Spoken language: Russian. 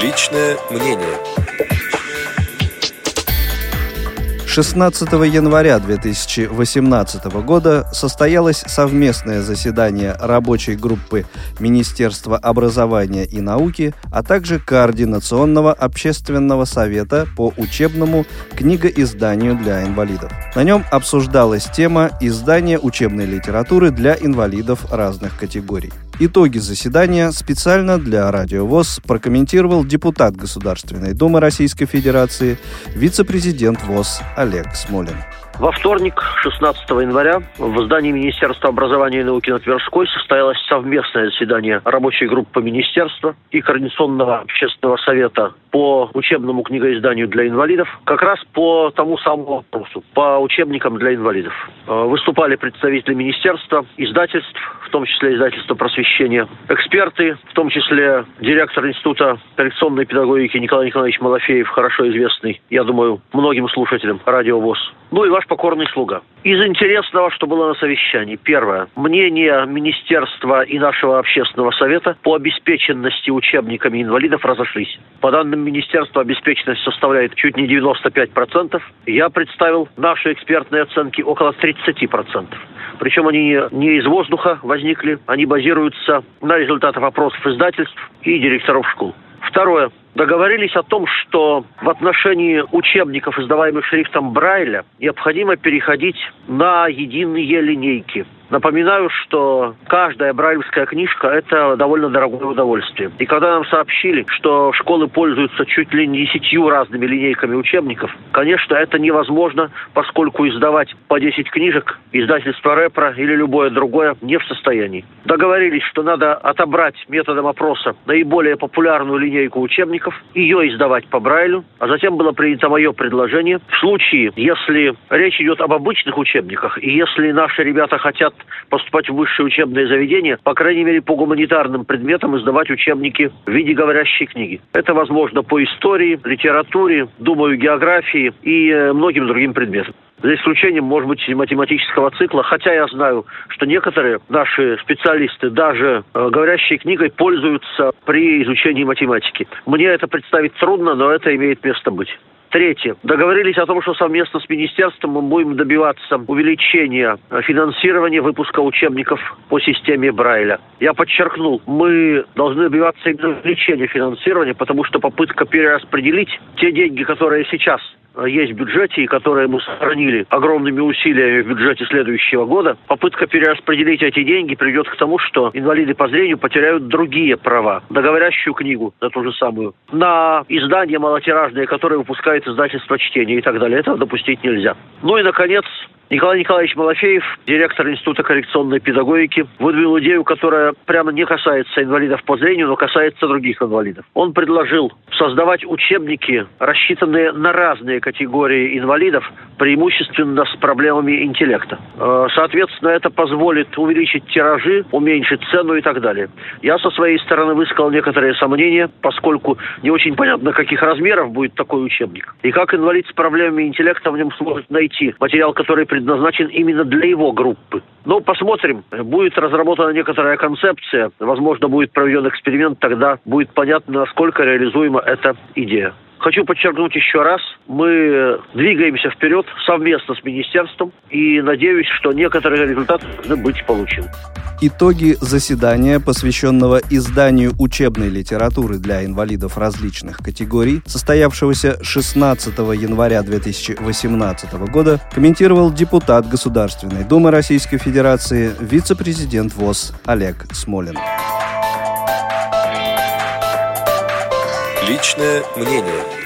Личное мнение. 16 января 2018 года состоялось совместное заседание рабочей группы Министерства образования и науки, а также Координационного общественного совета по учебному книгоизданию для инвалидов. На нем обсуждалась тема издания учебной литературы для инвалидов разных категорий. Итоги заседания специально для Радио ВОЗ прокомментировал депутат Государственной Думы Российской Федерации, вице-президент ВОЗ Олег Смолин. Во вторник, 16 января, в здании Министерства образования и науки на Тверской состоялось совместное заседание рабочей группы Министерства и Координационного общественного совета по учебному книгоизданию для инвалидов, как раз по тому самому вопросу, по учебникам для инвалидов. Э, выступали представители министерства, издательств, в том числе издательства просвещения, эксперты, в том числе директор Института коррекционной педагогики Николай Николаевич Малафеев, хорошо известный, я думаю, многим слушателям радио ВОЗ. Ну и ваш покорный слуга. Из интересного, что было на совещании. Первое. Мнение Министерства и нашего общественного совета по обеспеченности учебниками инвалидов разошлись. По данным Министерства, обеспеченность составляет чуть не 95%. Я представил наши экспертные оценки около 30%. Причем они не из воздуха возникли, они базируются на результатах опросов издательств и директоров школ. Второе договорились о том, что в отношении учебников, издаваемых шрифтом Брайля, необходимо переходить на единые линейки – Напоминаю, что каждая брайлевская книжка – это довольно дорогое удовольствие. И когда нам сообщили, что школы пользуются чуть ли не десятью разными линейками учебников, конечно, это невозможно, поскольку издавать по 10 книжек издательство Репро или любое другое не в состоянии. Договорились, что надо отобрать методом опроса наиболее популярную линейку учебников, ее издавать по Брайлю, а затем было принято мое предложение. В случае, если речь идет об обычных учебниках, и если наши ребята хотят поступать в высшее учебное заведение, по крайней мере, по гуманитарным предметам издавать учебники в виде говорящей книги. Это возможно по истории, литературе, думаю, географии и э, многим другим предметам за исключением, может быть, математического цикла. Хотя я знаю, что некоторые наши специалисты даже э, говорящей книгой пользуются при изучении математики. Мне это представить трудно, но это имеет место быть. Третье. Договорились о том, что совместно с министерством мы будем добиваться увеличения финансирования выпуска учебников по системе Брайля. Я подчеркнул, мы должны добиваться именно увеличения финансирования, потому что попытка перераспределить те деньги, которые сейчас есть в бюджете и которые мы сохранили огромными усилиями в бюджете следующего года, попытка перераспределить эти деньги приведет к тому, что инвалиды по зрению потеряют другие права, договорящую книгу на ту же самую, на издание малотиражное, которое выпускает издательство чтения и так далее. Этого допустить нельзя. Ну и, наконец, Николай Николаевич Малафеев, директор Института коррекционной педагогики, выдвинул идею, которая прямо не касается инвалидов по зрению, но касается других инвалидов. Он предложил создавать учебники, рассчитанные на разные категории инвалидов, преимущественно с проблемами интеллекта. Э, соответственно, это позволит увеличить тиражи, уменьшить цену и так далее. Я со своей стороны высказал некоторые сомнения, поскольку не очень понятно, каких размеров будет такой учебник. И как инвалид с проблемами интеллекта в нем сможет найти материал, который предназначен именно для его группы. Ну, посмотрим. Будет разработана некоторая концепция, возможно, будет проведен эксперимент, тогда будет понятно, насколько реализуема эта идея. Хочу подчеркнуть еще раз, мы двигаемся вперед совместно с министерством и надеюсь, что некоторые результаты должны быть получены. Итоги заседания, посвященного изданию учебной литературы для инвалидов различных категорий, состоявшегося 16 января 2018 года, комментировал депутат Государственной Думы Российской Федерации, вице-президент ВОЗ Олег Смолин. Личное мнение.